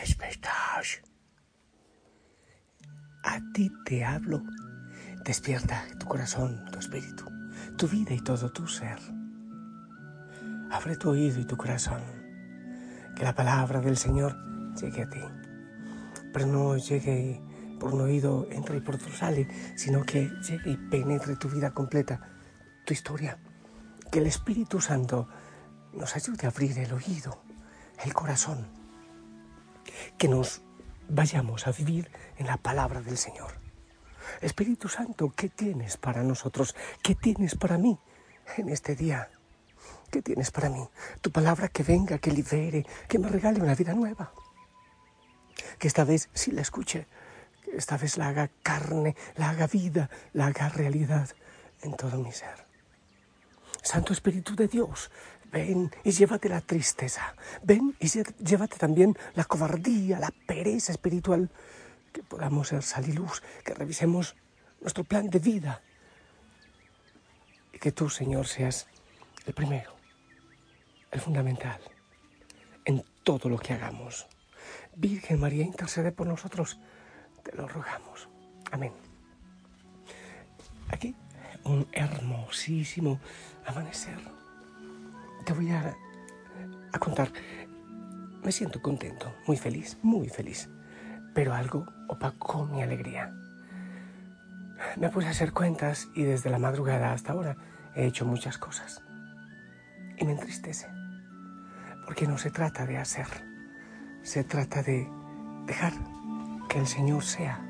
despertar. A ti te hablo. Despierta tu corazón, tu espíritu, tu vida y todo tu ser. Abre tu oído y tu corazón. Que la palabra del Señor llegue a ti. Pero no llegue por un oído, entra y por otro sale, sino que llegue y penetre tu vida completa, tu historia. Que el Espíritu Santo nos ayude a abrir el oído, el corazón. Que nos vayamos a vivir en la palabra del Señor. Espíritu Santo, ¿qué tienes para nosotros? ¿Qué tienes para mí en este día? ¿Qué tienes para mí? Tu palabra que venga, que libere, que me regale una vida nueva. Que esta vez sí la escuche, que esta vez la haga carne, la haga vida, la haga realidad en todo mi ser. Santo Espíritu de Dios, ven y llévate la tristeza, ven y llévate también la cobardía, la pereza espiritual, que podamos ser sal luz, que revisemos nuestro plan de vida y que tú, Señor, seas el primero, el fundamental en todo lo que hagamos. Virgen María, intercede por nosotros, te lo rogamos. Amén. Aquí un hermosísimo amanecer. Te voy a, contar. Me siento contento, muy feliz, muy feliz. Pero algo opacó mi alegría. Me puse a hacer cuentas y desde la madrugada hasta ahora he hecho muchas cosas. Y me entristece. Porque no se trata de hacer, se trata de dejar que el Señor sea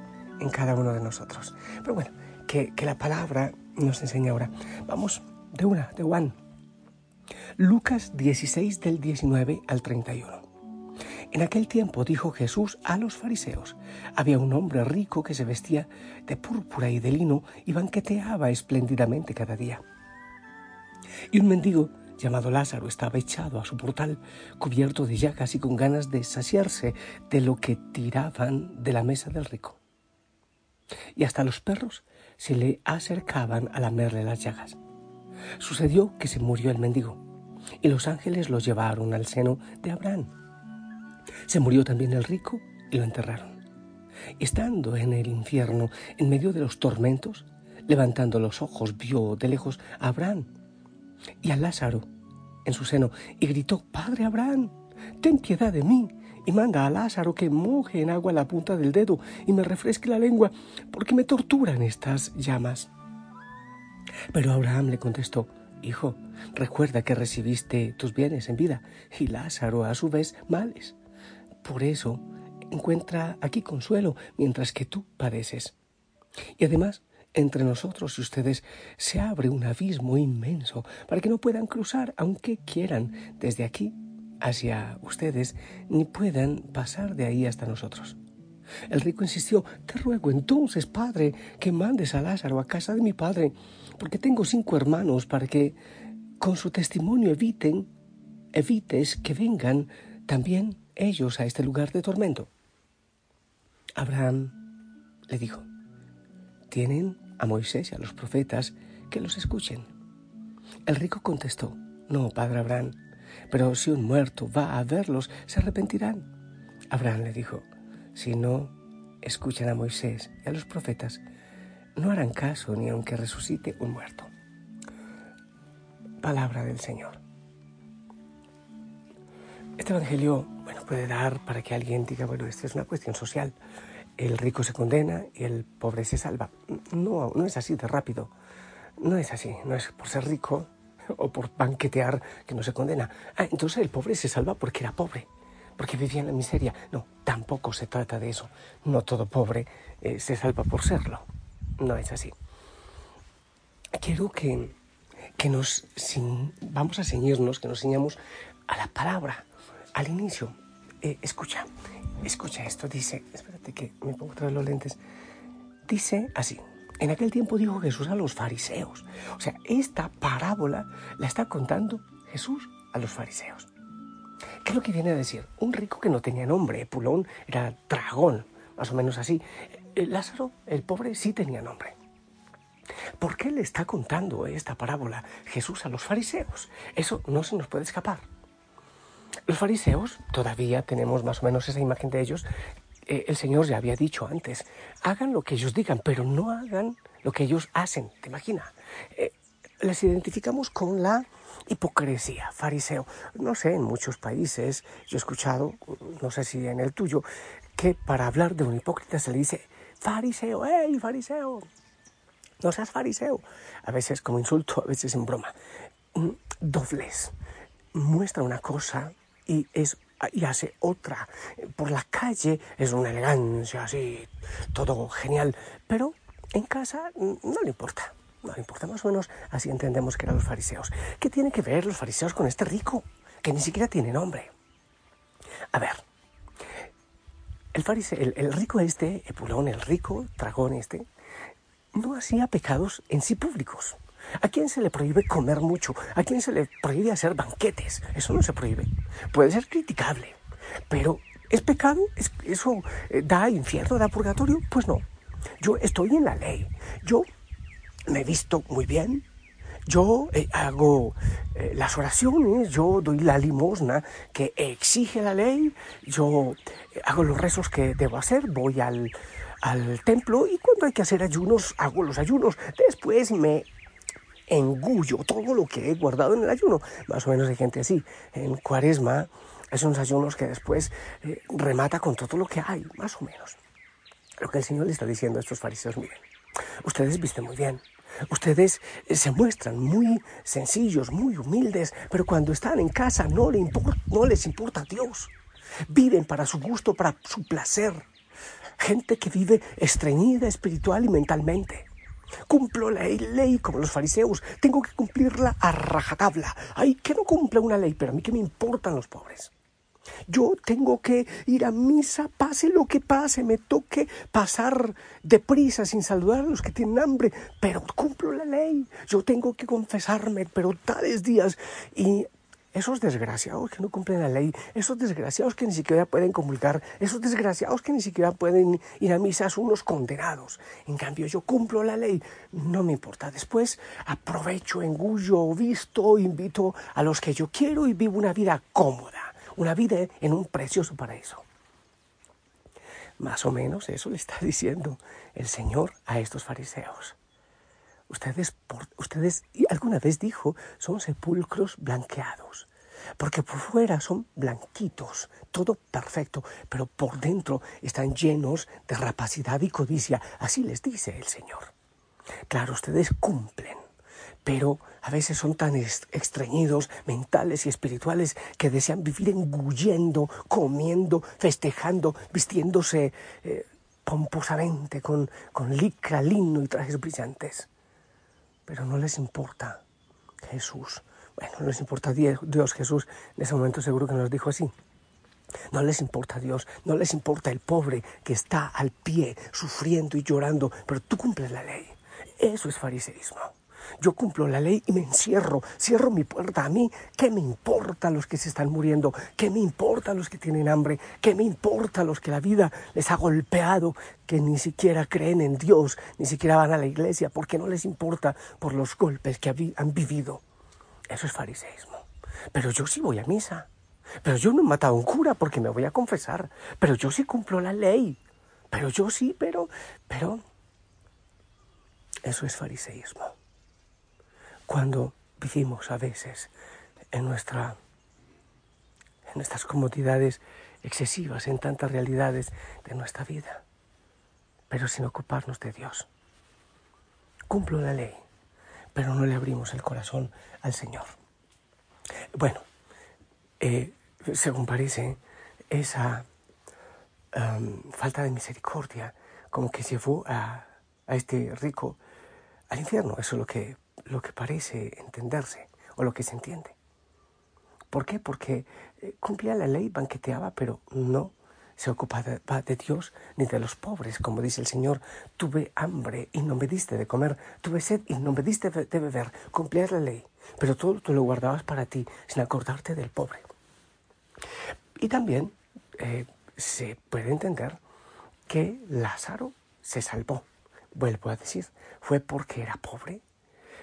en cada uno de nosotros. Pero bueno, que, que la palabra nos enseña ahora. Vamos de una, de one. Lucas 16 del 19 al 31. En aquel tiempo dijo Jesús a los fariseos, había un hombre rico que se vestía de púrpura y de lino y banqueteaba espléndidamente cada día. Y un mendigo llamado Lázaro estaba echado a su portal, cubierto de llagas y con ganas de saciarse de lo que tiraban de la mesa del rico. Y hasta los perros se le acercaban a lamerle las llagas. Sucedió que se murió el mendigo y los ángeles lo llevaron al seno de Abraham. Se murió también el rico y lo enterraron. Estando en el infierno, en medio de los tormentos, levantando los ojos, vio de lejos a Abraham y a Lázaro en su seno y gritó, Padre Abraham, ten piedad de mí y manda a Lázaro que moje en agua la punta del dedo y me refresque la lengua, porque me torturan estas llamas. Pero Abraham le contestó, Hijo, recuerda que recibiste tus bienes en vida y Lázaro a su vez males. Por eso encuentra aquí consuelo mientras que tú padeces. Y además, entre nosotros y ustedes se abre un abismo inmenso para que no puedan cruzar, aunque quieran, desde aquí hacia ustedes, ni puedan pasar de ahí hasta nosotros. El rico insistió, te ruego entonces, padre, que mandes a Lázaro a casa de mi padre, porque tengo cinco hermanos para que con su testimonio eviten, evites que vengan también ellos a este lugar de tormento. Abraham le dijo, tienen a Moisés y a los profetas que los escuchen. El rico contestó, no, padre Abraham, pero si un muerto va a verlos, se arrepentirán. Abraham le dijo, si no escuchan a Moisés y a los profetas, no harán caso ni aunque resucite un muerto. Palabra del Señor. Este Evangelio, bueno, puede dar para que alguien diga, bueno, esta es una cuestión social. El rico se condena y el pobre se salva. No, no es así de rápido. No es así. No es por ser rico o por banquetear que no se condena. Ah, entonces el pobre se salva porque era pobre, porque vivía en la miseria. No, tampoco se trata de eso. No todo pobre eh, se salva por serlo. No es así. Quiero que, que nos vamos a ceñirnos, que nos ceñamos a la palabra, al inicio. Eh, escucha, escucha esto, dice, espérate que me pongo otra vez los lentes. Dice así, en aquel tiempo dijo Jesús a los fariseos. O sea, esta parábola la está contando Jesús a los fariseos. ¿Qué es lo que viene a decir? Un rico que no tenía nombre, Pulón era dragón, más o menos así. Eh, Lázaro, el pobre, sí tenía nombre. ¿Por qué le está contando esta parábola Jesús a los fariseos? Eso no se nos puede escapar. Los fariseos, todavía tenemos más o menos esa imagen de ellos. Eh, el Señor ya había dicho antes, hagan lo que ellos digan, pero no hagan lo que ellos hacen. ¿Te imaginas? Eh, les identificamos con la hipocresía, fariseo. No sé, en muchos países yo he escuchado, no sé si en el tuyo, que para hablar de un hipócrita se le dice fariseo, ¡hey, fariseo! No seas fariseo. A veces como insulto, a veces en broma. Mm, dobles. Muestra una cosa y, es, y hace otra. Por la calle es una elegancia así, todo genial. Pero en casa no le importa. No le importa más o menos, así entendemos que eran los fariseos. ¿Qué tienen que ver los fariseos con este rico? Que ni siquiera tiene nombre. A ver, el, fariseo, el, rico este, Epulón, el rico dragón este, no hacía pecados en sí públicos. ¿A quién se le prohíbe comer mucho? ¿A quién se le prohíbe hacer banquetes? Eso no se prohíbe. Puede ser criticable, pero ¿es pecado? ¿Eso eh, da infierno, da purgatorio? Pues no. Yo estoy en la ley. Yo me visto muy bien, yo eh, hago eh, las oraciones, yo doy la limosna que exige la ley, yo hago los rezos que debo hacer, voy al, al templo y cuando hay que hacer ayunos, hago los ayunos. Después me engullo todo lo que he guardado en el ayuno. Más o menos hay gente así. En cuaresma, esos ayunos que después remata con todo lo que hay, más o menos. Lo que el Señor le está diciendo a estos fariseos, miren, ustedes visten muy bien, Ustedes eh, se muestran muy sencillos, muy humildes, pero cuando están en casa no, no les importa Dios. Viven para su gusto, para su placer. Gente que vive estreñida espiritual y mentalmente. Cumplo la ley como los fariseos. Tengo que cumplirla a rajatabla. Ay, que no cumple una ley, pero a mí que me importan los pobres. Yo tengo que ir a misa, pase lo que pase, me toque pasar deprisa sin saludar a los que tienen hambre, pero cumplo la ley. Yo tengo que confesarme, pero tales días. Y esos desgraciados que no cumplen la ley, esos desgraciados que ni siquiera pueden comulgar, esos desgraciados que ni siquiera pueden ir a misa son unos condenados. En cambio, yo cumplo la ley, no me importa. Después aprovecho, engullo, visto, invito a los que yo quiero y vivo una vida cómoda una vida en un precioso paraíso. Más o menos eso le está diciendo el Señor a estos fariseos. Ustedes, ustedes alguna vez dijo, son sepulcros blanqueados, porque por fuera son blanquitos, todo perfecto, pero por dentro están llenos de rapacidad y codicia. Así les dice el Señor. Claro, ustedes cumplen pero a veces son tan extrañidos mentales y espirituales que desean vivir engullendo, comiendo, festejando, vistiéndose eh, pomposamente con, con licra, lino y trajes brillantes. Pero no les importa Jesús. Bueno, no les importa Dios, Jesús. En ese momento seguro que nos dijo así. No les importa Dios, no les importa el pobre que está al pie, sufriendo y llorando, pero tú cumples la ley. Eso es fariseísmo. Yo cumplo la ley y me encierro, cierro mi puerta a mí. ¿Qué me importa a los que se están muriendo? ¿Qué me importa a los que tienen hambre? ¿Qué me importa a los que la vida les ha golpeado, que ni siquiera creen en Dios, ni siquiera van a la iglesia, porque no les importa por los golpes que han vivido? Eso es fariseísmo. Pero yo sí voy a misa. Pero yo no he matado a un cura porque me voy a confesar. Pero yo sí cumplo la ley. Pero yo sí, pero, pero... Eso es fariseísmo cuando vivimos a veces en, nuestra, en nuestras comodidades excesivas, en tantas realidades de nuestra vida, pero sin ocuparnos de Dios. Cumplo la ley, pero no le abrimos el corazón al Señor. Bueno, eh, según parece, esa falta de misericordia como que llevó a, a este rico al infierno. Eso es lo que lo que parece entenderse o lo que se entiende. ¿Por qué? Porque eh, cumplía la ley, banqueteaba, pero no se ocupaba de, Dios ni de los pobres. Como dice el Señor, tuve hambre y no me diste de comer, tuve sed y no me diste de beber. Cumplías la ley, pero todo tú lo guardabas para ti sin acordarte del pobre. Y también eh, se puede entender que Lázaro se salvó. Vuelvo a decir, fue porque era pobre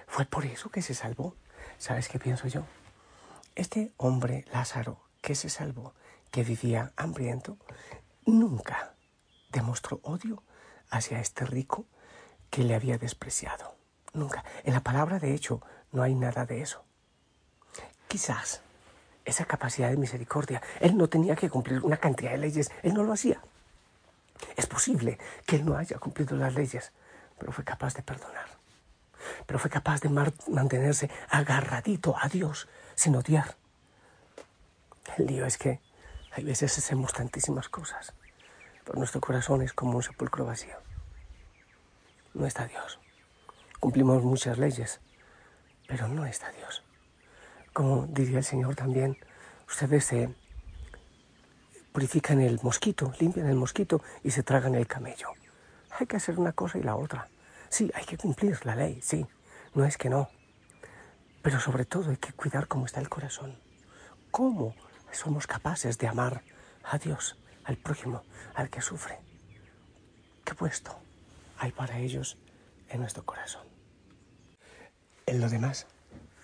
fue por eso que se salvó. ¿Sabes qué pienso yo? Este hombre, Lázaro, que se salvó, que vivía hambriento, nunca demostró odio hacia este rico que le había despreciado. Nunca. En la palabra, de hecho, no hay nada de eso. Quizás esa capacidad de misericordia, él no tenía que cumplir una cantidad de leyes, él no lo hacía. Es posible que él no haya cumplido las leyes, pero fue capaz de perdonar. Pero fue capaz de mantenerse agarradito a Dios sin odiar. El lío es que hay veces hacemos tantísimas cosas, pero nuestro corazón es como un sepulcro vacío. No está Dios. Cumplimos muchas leyes, pero no está Dios. Como diría el Señor también, ustedes se purifican el mosquito, limpian el mosquito y se tragan el camello. Hay que hacer una cosa y la otra. Sí, hay que cumplir la ley, sí, no es que no. Pero sobre todo hay que cuidar cómo está el corazón. ¿Cómo somos capaces de amar a Dios, al prójimo, al que sufre? ¿Qué puesto hay para ellos en nuestro corazón? En lo demás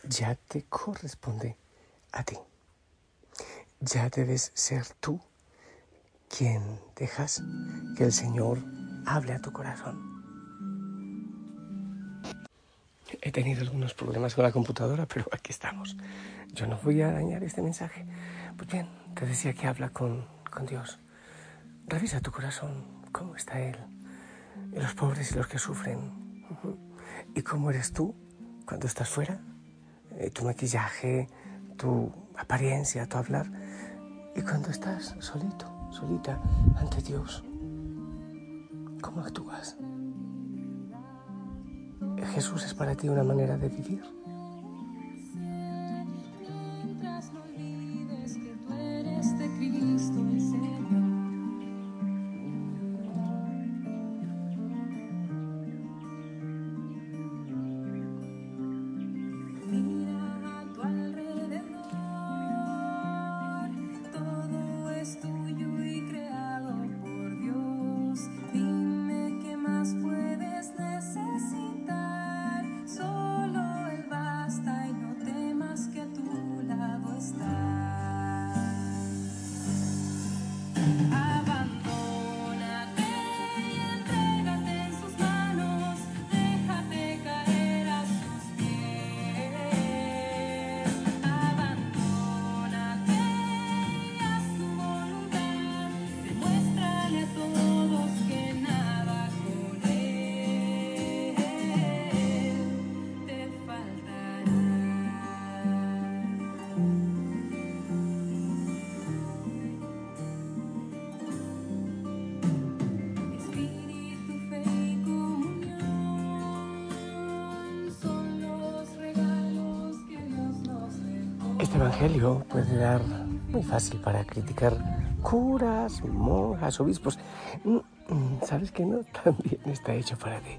ya te corresponde a ti. Ya debes ser tú quien dejas que el Señor hable a tu corazón. He tenido algunos problemas con la computadora, pero aquí estamos. Yo no voy a dañar este mensaje. Pues bien, te decía que habla con, con Dios. Revisa tu corazón, cómo está Él, y los pobres y los que sufren. ¿Y cómo eres tú cuando estás fuera? Eh, tu maquillaje, tu apariencia, tu hablar. Y cuando estás solito solita ante Dios. ¿Cómo actúas? Jesús es para ti una manera de vivir. Evangelio puede dar muy fácil para criticar curas, monjas, obispos. Mm, mm, ¿Sabes que no? También está hecho para ti.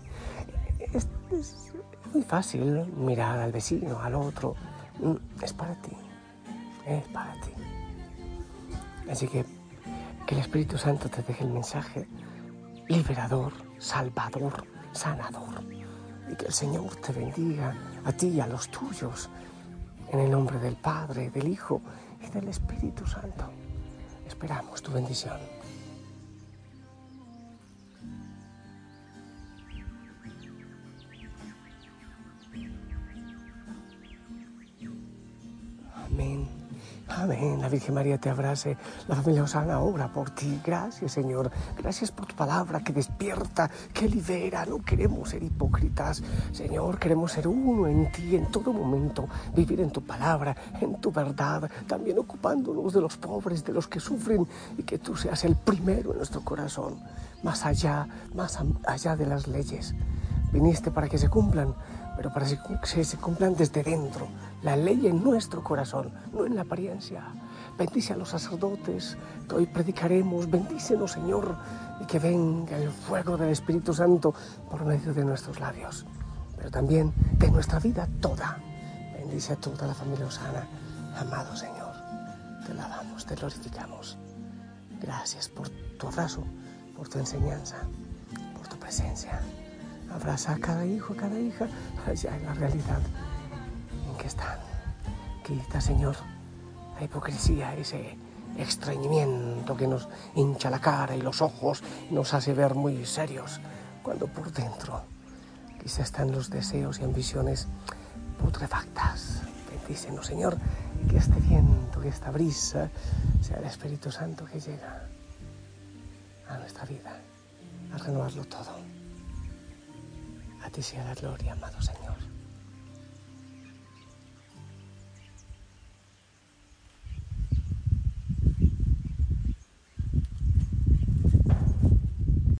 Es, muy fácil mirar al vecino, al otro. Mm, es para ti. Es para ti. Así que que el Espíritu Santo te deje el mensaje liberador, salvador, sanador. Y que el Señor te bendiga a ti y a los tuyos en el nombre del Padre, del Hijo y del Espíritu Santo. Esperamos tu bendición. Virgen María te abrace. La familia Osana obra por ti. Gracias, Señor. Gracias por tu palabra que despierta, que libera. No queremos ser hipócritas. Señor, queremos ser uno en ti en todo momento. Vivir en tu palabra, en tu verdad. También ocupándonos de los pobres, de los que sufren. Y que tú seas el primero en nuestro corazón. Más allá, más allá de las leyes. Viniste para que se cumplan pero para que se cumplan desde dentro, la ley en nuestro corazón, no en la apariencia. Bendice a los sacerdotes que hoy predicaremos, bendícenos Señor, y que venga el fuego del Espíritu Santo por medio de nuestros labios, pero también de nuestra vida toda. Bendice a toda la familia Osana, amado Señor, te alabamos, te glorificamos. Gracias por tu abrazo, por tu enseñanza, por tu presencia. Abraza a cada hijo, a cada hija, allá en la realidad en que están. Quita, Señor, la hipocresía, ese extrañimiento que nos hincha la cara y los ojos, nos hace ver muy serios, cuando por dentro quizá están los deseos y ambiciones putrefactas. Bendícenos, Señor, que este viento, que esta brisa sea el Espíritu Santo que llega a nuestra vida, a renovarlo todo. A ti sea la gloria, amado Señor.